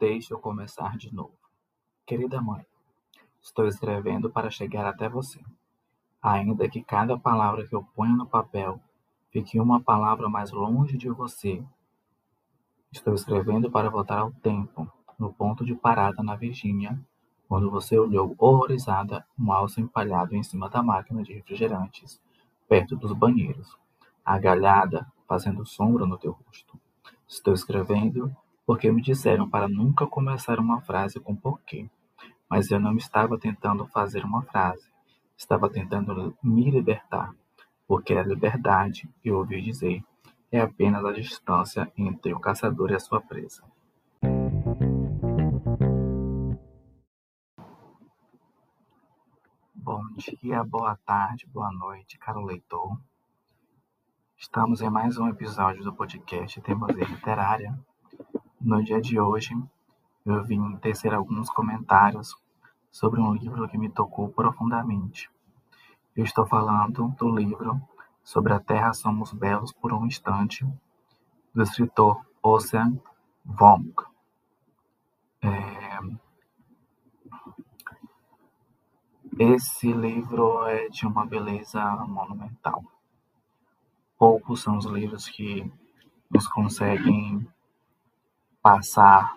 Deixe eu começar de novo. Querida mãe, estou escrevendo para chegar até você. Ainda que cada palavra que eu ponha no papel fique uma palavra mais longe de você, estou escrevendo para voltar ao tempo, no ponto de parada na Virgínia, quando você olhou horrorizada um alce empalhado em cima da máquina de refrigerantes, perto dos banheiros, agalhada, fazendo sombra no teu rosto. Estou escrevendo porque me disseram para nunca começar uma frase com porquê. Mas eu não estava tentando fazer uma frase. Estava tentando me libertar, porque a liberdade, eu ouvi dizer, é apenas a distância entre o caçador e a sua presa. Bom dia, boa tarde, boa noite, caro leitor. Estamos em mais um episódio do podcast Teimosia Literária, no dia de hoje, eu vim tecer alguns comentários sobre um livro que me tocou profundamente. Eu estou falando do livro Sobre a Terra Somos Belos por um Instante, do escritor Ocean Vong. É... Esse livro é de uma beleza monumental. Poucos são os livros que nos conseguem passar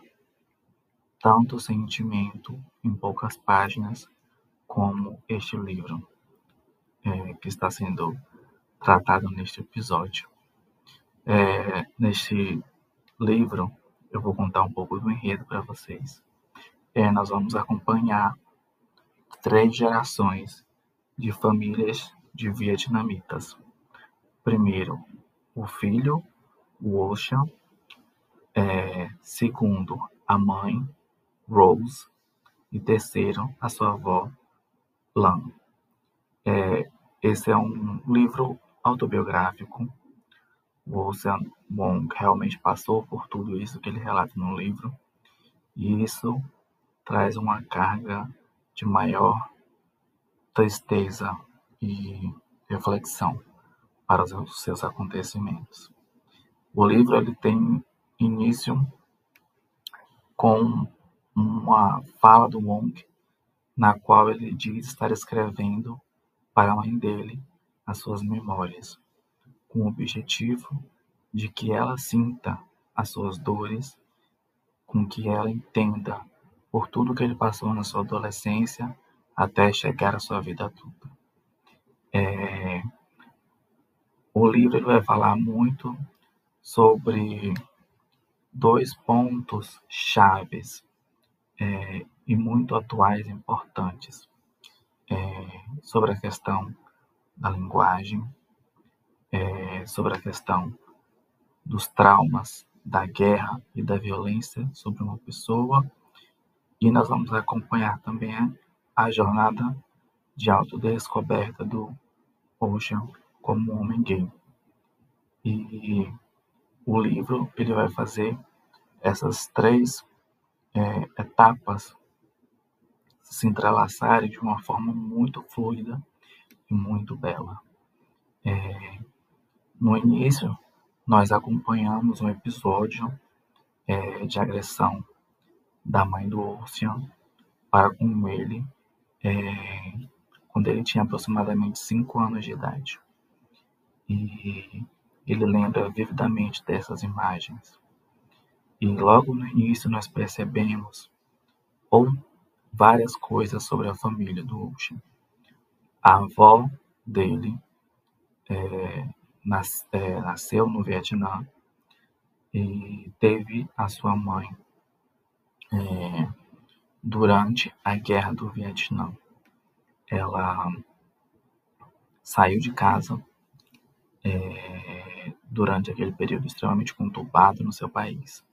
tanto sentimento em poucas páginas como este livro é, que está sendo tratado neste episódio. É, neste livro, eu vou contar um pouco do enredo para vocês. É, nós vamos acompanhar três gerações de famílias de vietnamitas. Primeiro, o filho, o Ocean, é, segundo, a mãe, Rose, e terceiro, a sua avó, Lan. É, esse é um livro autobiográfico. O Ocean Wong realmente passou por tudo isso que ele relata no livro, e isso traz uma carga de maior tristeza e reflexão para os seus acontecimentos. O livro ele tem início com uma fala do Wong, na qual ele diz estar escrevendo para a mãe dele as suas memórias, com o objetivo de que ela sinta as suas dores, com que ela entenda por tudo que ele passou na sua adolescência até chegar à sua vida adulta. É... O livro vai falar muito sobre dois pontos chaves é, e muito atuais e importantes é, sobre a questão da linguagem, é, sobre a questão dos traumas, da guerra e da violência sobre uma pessoa. E nós vamos acompanhar também a jornada de autodescoberta do Ocean como homem gay. E o livro ele vai fazer essas três é, etapas se entrelaçarem de uma forma muito fluida e muito bela. É, no início, nós acompanhamos um episódio é, de agressão da mãe do Ocean para com ele é, quando ele tinha aproximadamente 5 anos de idade. E ele lembra vividamente dessas imagens. E logo no início nós percebemos ou várias coisas sobre a família do Ocean. A avó dele é, nas, é, nasceu no Vietnã e teve a sua mãe é, durante a guerra do Vietnã. Ela saiu de casa é, durante aquele período extremamente conturbado no seu país.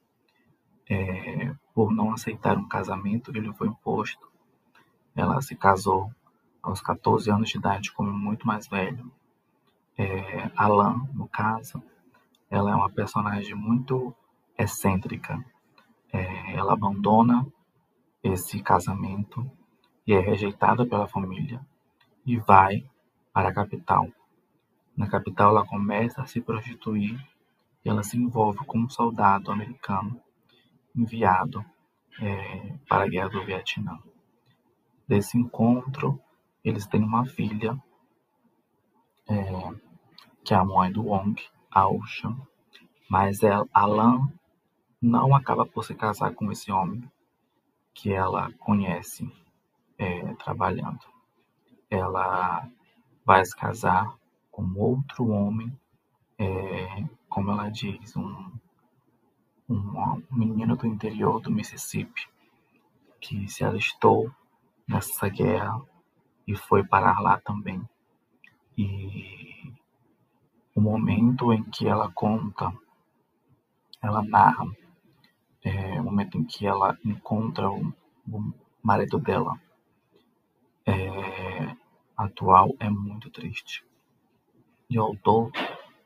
É, por não aceitar um casamento que lhe foi imposto, ela se casou aos 14 anos de idade como muito mais velho. É, Alan, no caso, ela é uma personagem muito excêntrica. É, ela abandona esse casamento e é rejeitada pela família e vai para a capital na capital, ela começa a se prostituir e ela se envolve com um soldado americano enviado é, para a Guerra do Vietnã. Desse encontro, eles têm uma filha, é, que é a mãe do Wong, a Ocean, mas ela, Alan não acaba por se casar com esse homem que ela conhece é, trabalhando. Ela vai se casar com outro homem, é, como ela diz, um, um, menino do interior do Mississippi que se alistou nessa guerra e foi parar lá também. E o momento em que ela conta, ela narra é, o momento em que ela encontra o, o marido dela é, atual é muito triste. E o autor,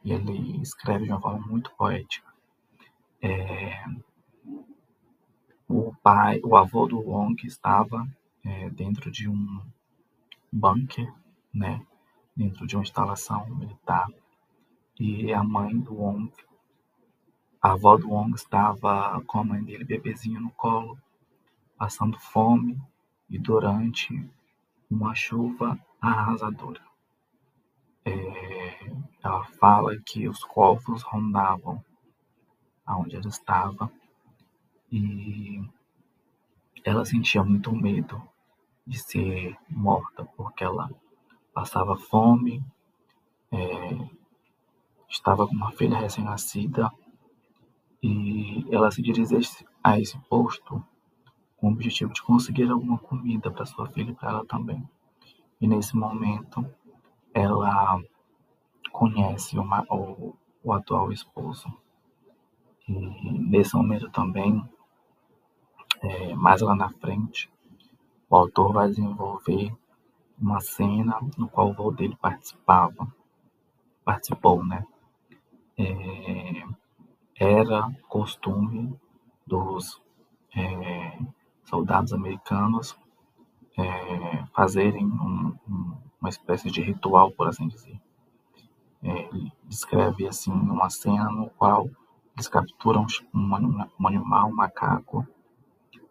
ele escreve de uma forma muito poética. É, o pai, o avô do Wong estava é, dentro de um bunker, né, dentro de uma instalação militar, e a mãe do Wong a avó do Wong estava com a mãe dele bebezinho no colo, passando fome e durante uma chuva arrasadora. É, ela fala que os corvos rondavam aonde ela estava e ela sentia muito medo de ser morta porque ela passava fome, é, estava com uma filha recém-nascida e ela se dirige a esse posto com o objetivo de conseguir alguma comida para sua filha e para ela também. E nesse momento, ela conhece uma, o, o atual esposo. E nesse momento também, é, mais lá na frente, o autor vai desenvolver uma cena no qual o avô dele participava, participou, né? É, era costume dos é, soldados americanos é, fazerem um, um, uma espécie de ritual, por assim dizer. É, descreve assim uma cena no qual eles capturam um, um animal, um macaco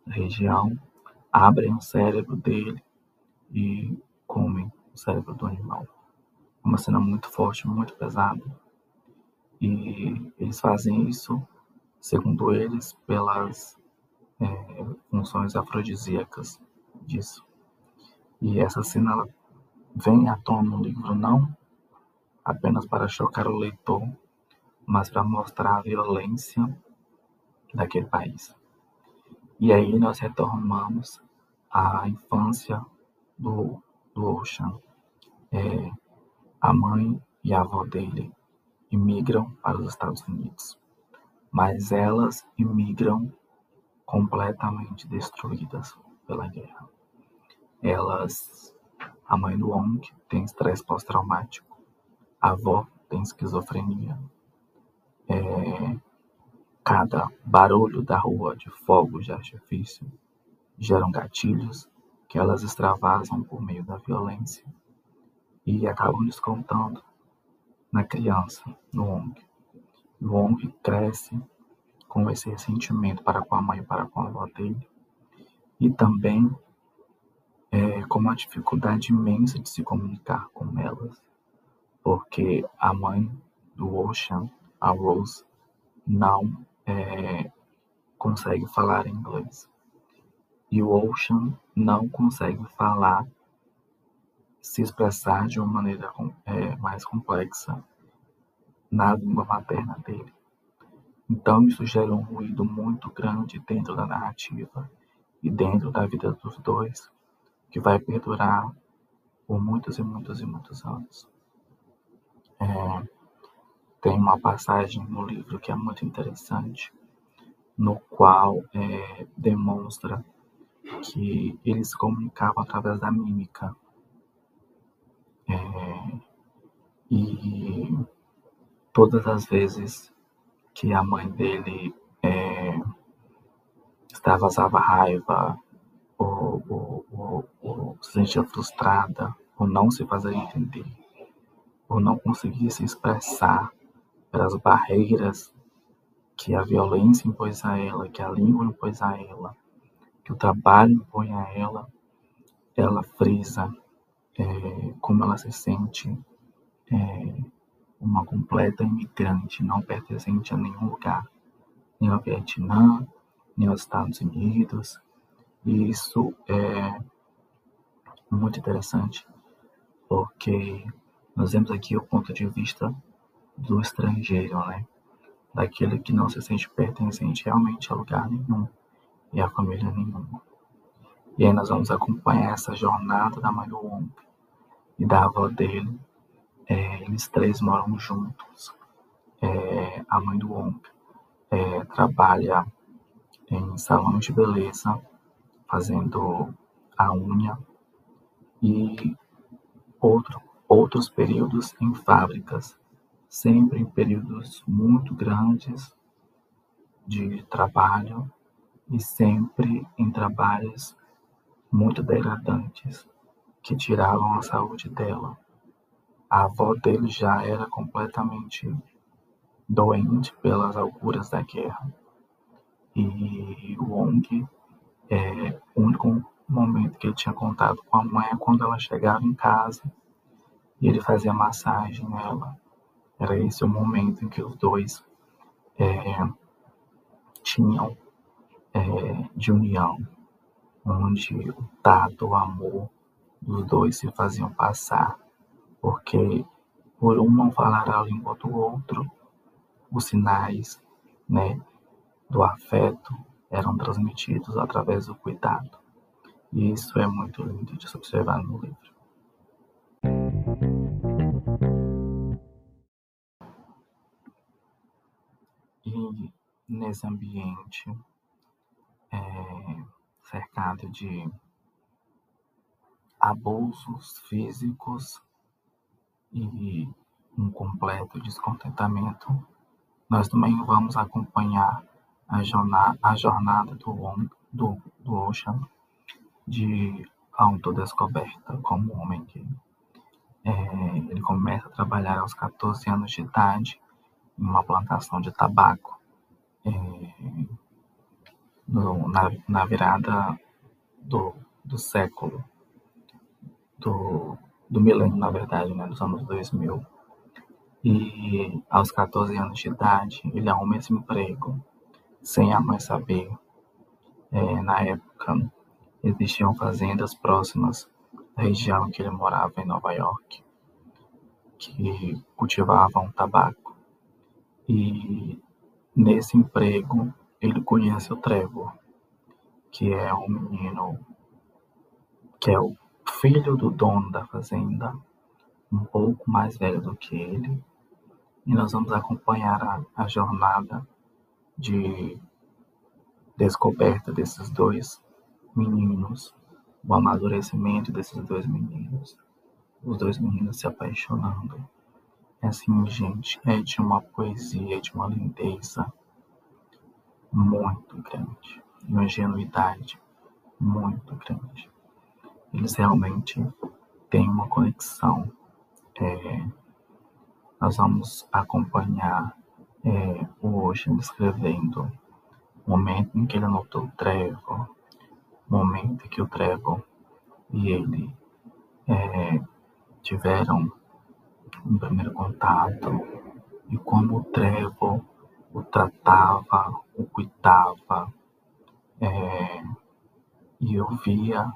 da região, abrem o cérebro dele e comem o cérebro do animal. Uma cena muito forte, muito pesada. E eles fazem isso, segundo eles, pelas é, funções afrodisíacas disso. E essa cena vem à tona no livro não apenas para chocar o leitor, mas para mostrar a violência daquele país. E aí nós retornamos à infância do, do Ocean. É, a mãe e a avó dele imigram para os Estados Unidos, mas elas imigram completamente destruídas pela guerra. Elas, a mãe do Wong tem estresse pós-traumático, a avó tem esquizofrenia. É, cada barulho da rua de fogos de artifício geram gatilhos que elas extravasam por meio da violência e acabam descontando na criança, no Wong. O Wong cresce com esse ressentimento para com a mãe e para com a avó dele, e também é, com uma dificuldade imensa de se comunicar com elas, porque a mãe do Ocean, a Rose, não é, consegue falar inglês. E o Ocean não consegue falar se expressar de uma maneira é, mais complexa na língua materna dele. Então, isso gera um ruído muito grande dentro da narrativa e dentro da vida dos dois, que vai perdurar por muitos e muitos e muitos anos. É, tem uma passagem no livro que é muito interessante, no qual é, demonstra que eles se comunicavam através da mímica. É, e todas as vezes que a mãe dele é, extravasava raiva ou, ou, ou, ou, se sentia frustrada ou não se fazia entender ou não conseguia se expressar pelas barreiras que a violência impôs a ela, que a língua impôs a ela, que o trabalho impõe a ela, ela frisa é, como ela se sente é, uma completa imigrante, não pertencente a nenhum lugar, nem ao Vietnã, nem aos Estados Unidos. E isso é muito interessante, porque nós vemos aqui o ponto de vista do estrangeiro, né? Daquele que não se sente pertencente realmente a lugar nenhum e a família nenhuma. E aí nós vamos acompanhar essa jornada da mãe do Wong e da avó dele. É, eles três moram juntos. É, a mãe do Wong é, trabalha em salão de beleza, fazendo a unha e outro, outros períodos em fábricas, sempre em períodos muito grandes de trabalho e sempre em trabalhos muito degradantes que tiravam a saúde dela. A avó dele já era completamente doente pelas alturas da guerra. E o Wong, é, o único momento que ele tinha contato com a mãe é quando ela chegava em casa e ele fazia massagem nela. Era esse o momento em que os dois é, tinham é, de união, onde o tato, o amor dos dois se faziam passar, porque por um não falar a língua do outro, os sinais né, do afeto eram transmitidos através do cuidado. E isso é muito lindo de se observar no livro. E nesse ambiente é, cercado de abusos físicos e um completo descontentamento, nós também vamos acompanhar a jornada, a jornada do, do, do Ocean de autodescoberta como homem é, ele começa a trabalhar aos 14 anos de idade em uma plantação de tabaco é, no, na, na virada do, do século do, do milênio, na verdade, né, dos anos 2000. E aos 14 anos de idade, ele arruma esse emprego, sem a mãe saber. É, na época, existiam fazendas próximas da região em que ele morava, em Nova York, que cultivavam tabaco. E nesse emprego, ele conhece o Trevor, que é um menino que é o filho do dono da fazenda, um pouco mais velho do que ele, e nós vamos acompanhar a, a jornada de descoberta desses dois meninos, o amadurecimento desses dois meninos, os dois meninos se apaixonando. É assim, gente, é de uma poesia, de uma lindeza muito grande, uma ingenuidade muito grande eles realmente têm uma conexão. É, nós vamos acompanhar é, o Ocean descrevendo o momento em que ele anotou o Trevor, o momento em que o Trevor e ele é, tiveram um primeiro contato e como o Trevor o tratava, o cuidava, é, e eu via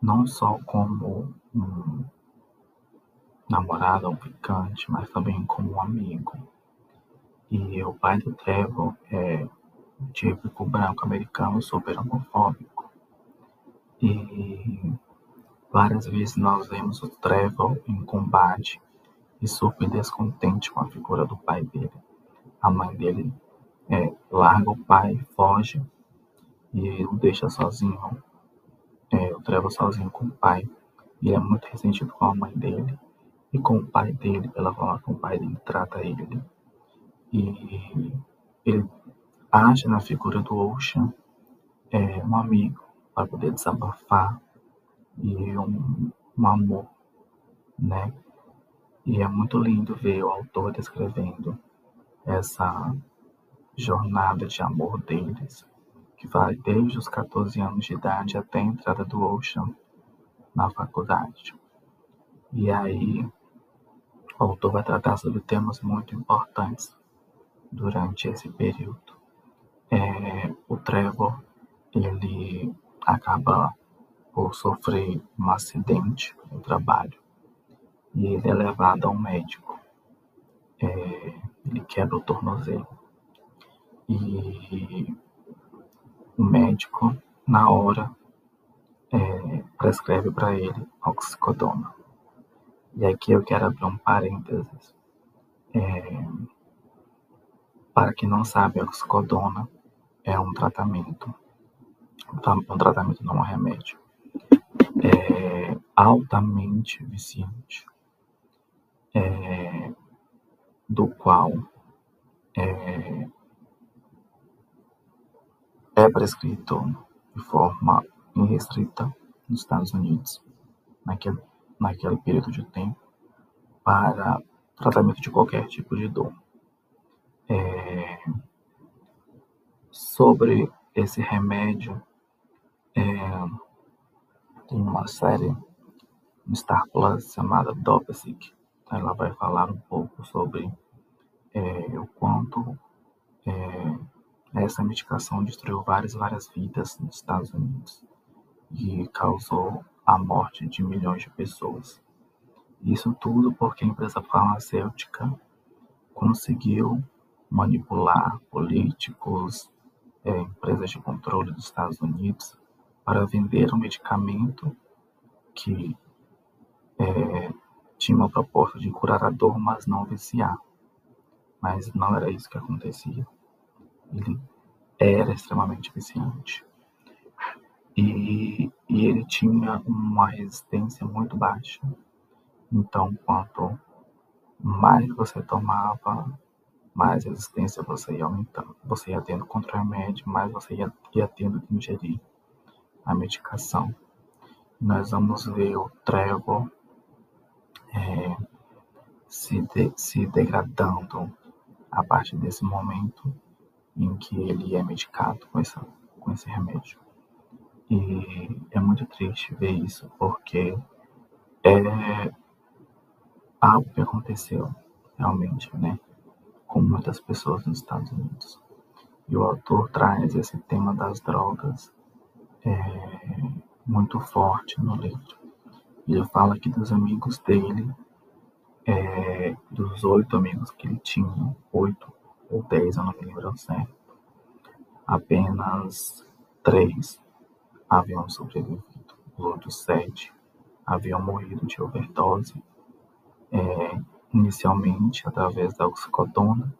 não só como um namorado ou picante, mas também como um amigo. E o pai do Trevor é típico branco americano super homofóbico. E várias vezes nós vemos o Trevor em combate e super descontente com a figura do pai dele. A mãe dele é, larga o pai, foge e o deixa sozinho é, o Trevor sozinho com o pai. Ele é muito ressentido com a mãe dele e com o pai dele, pela forma como o pai dele trata ele. E ele acha na figura do Ocean é, um amigo para poder desabafar e um, um amor, né? E é muito lindo ver o autor descrevendo essa jornada de amor deles, que vai desde os 14 anos de idade até a entrada do Ocean na faculdade. E aí, o autor vai tratar sobre temas muito importantes durante esse período. É, o Trevor, ele acaba por sofrer um acidente no trabalho e ele é levado a um médico. É, ele quebra o tornozelo. E o médico, na hora, é, prescreve para ele oxicodona. E aqui eu quero abrir um parênteses. É, para quem não sabe, oxicodona é um tratamento, um tratamento não é um remédio, é altamente viciante, é, do qual é, é prescrito de forma irrestrita nos Estados Unidos, naquele, naquele período de tempo, para tratamento de qualquer tipo de dor. É, sobre esse remédio, é, tem uma série no Star Plus chamada Dopesic. Ela vai falar um pouco sobre é, o quanto é, essa medicação destruiu várias, várias vidas nos Estados Unidos e causou a morte de milhões de pessoas. Isso tudo porque a empresa farmacêutica conseguiu manipular políticos, é, empresas de controle dos Estados Unidos para vender um medicamento que é, tinha uma proposta de curar a dor, mas não viciar. Mas não era isso que acontecia. Ele era extremamente viciante. E, e ele tinha uma resistência muito baixa. Então, quanto mais você tomava, mais resistência você ia aumentando. Você ia tendo contra o remédio, mais você ia, ia tendo que ingerir a medicação. Nós vamos ver o Trevor é, se, de, se degradando a partir desse momento em que ele é medicado com, essa, com esse remédio. E é muito triste ver isso, porque é algo que aconteceu realmente, né? com muitas pessoas nos Estados Unidos. E o autor traz esse tema das drogas é, muito forte no livro. Ele fala que dos amigos dele, é, dos oito amigos que ele tinha, oito ou dez, eu não me lembro certo, apenas três haviam sobrevivido. Os outros sete haviam morrido de overdose é, inicialmente através da oxicodona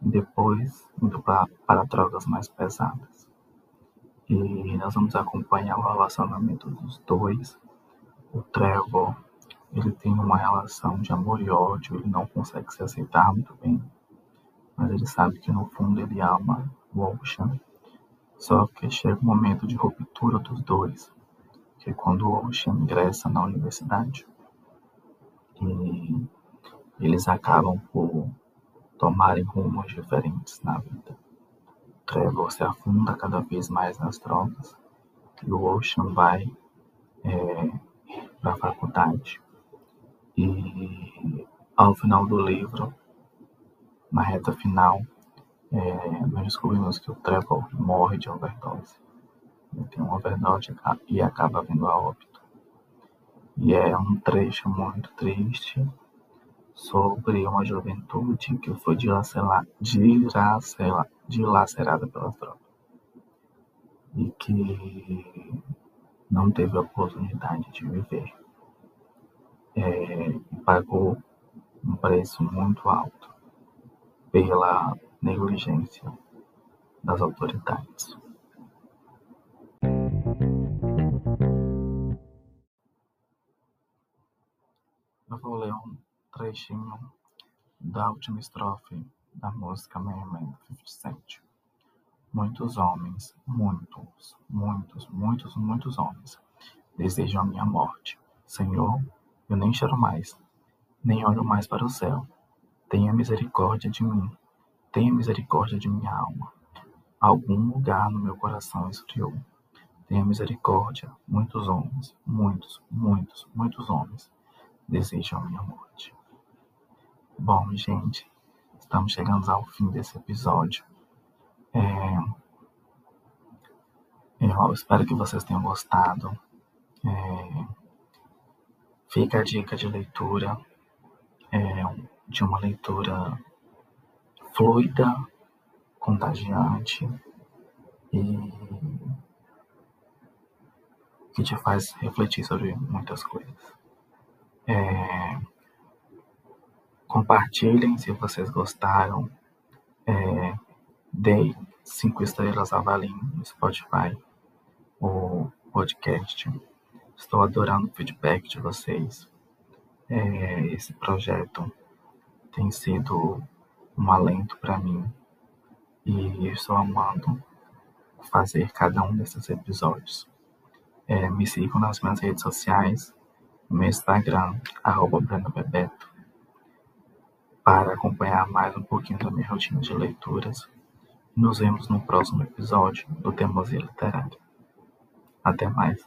e depois indo pra, para drogas mais pesadas. E nós vamos acompanhar o relacionamento dos dois. O Trevor, ele tem uma relação de amor e ódio, ele não consegue se aceitar muito bem, mas ele sabe que no fundo ele ama o Ocean. Só que chega o um momento de ruptura dos dois, que é quando o Ocean ingressa na universidade. E eles acabam por tomarem rumos diferentes na vida. Trevor se afunda cada vez mais nas drogas e o Ocean vai é, para a faculdade. E ao final do livro, na reta final, é, nós descobrimos que o Trevor morre de overdose. Ele tem uma overdose e acaba vindo a óbito. E é um trecho muito triste sobre uma juventude que foi dilacerada, pelas drogas e que não teve a oportunidade de viver. É, pagou um preço muito alto pela negligência das autoridades. Eu vou ler um trechinho da última estrofe da música Man 50 Cent. Muitos homens, muitos, muitos, muitos, muitos homens desejam a minha morte. Senhor, eu nem choro mais, nem olho mais para o céu. Tenha misericórdia de mim, tenha misericórdia de minha alma. algum lugar no meu coração esfriou. Tenha misericórdia, muitos homens, muitos, muitos, muitos homens desejam a minha morte. Bom, gente, estamos chegando ao fim desse episódio. É... Eu espero que vocês tenham gostado. É... Fica a dica de leitura, é, de uma leitura fluida, contagiante e que te faz refletir sobre muitas coisas. É, compartilhem se vocês gostaram. É, dei cinco estrelas, avaliem no Spotify o podcast. Estou adorando o feedback de vocês. É, esse projeto tem sido um alento para mim e estou amando fazer cada um desses episódios. É, me sigam nas minhas redes sociais, no meu Instagram, arroba Bebeto, para acompanhar mais um pouquinho da minha rotina de leituras. Nos vemos no próximo episódio do Teimosia Literária. Até mais.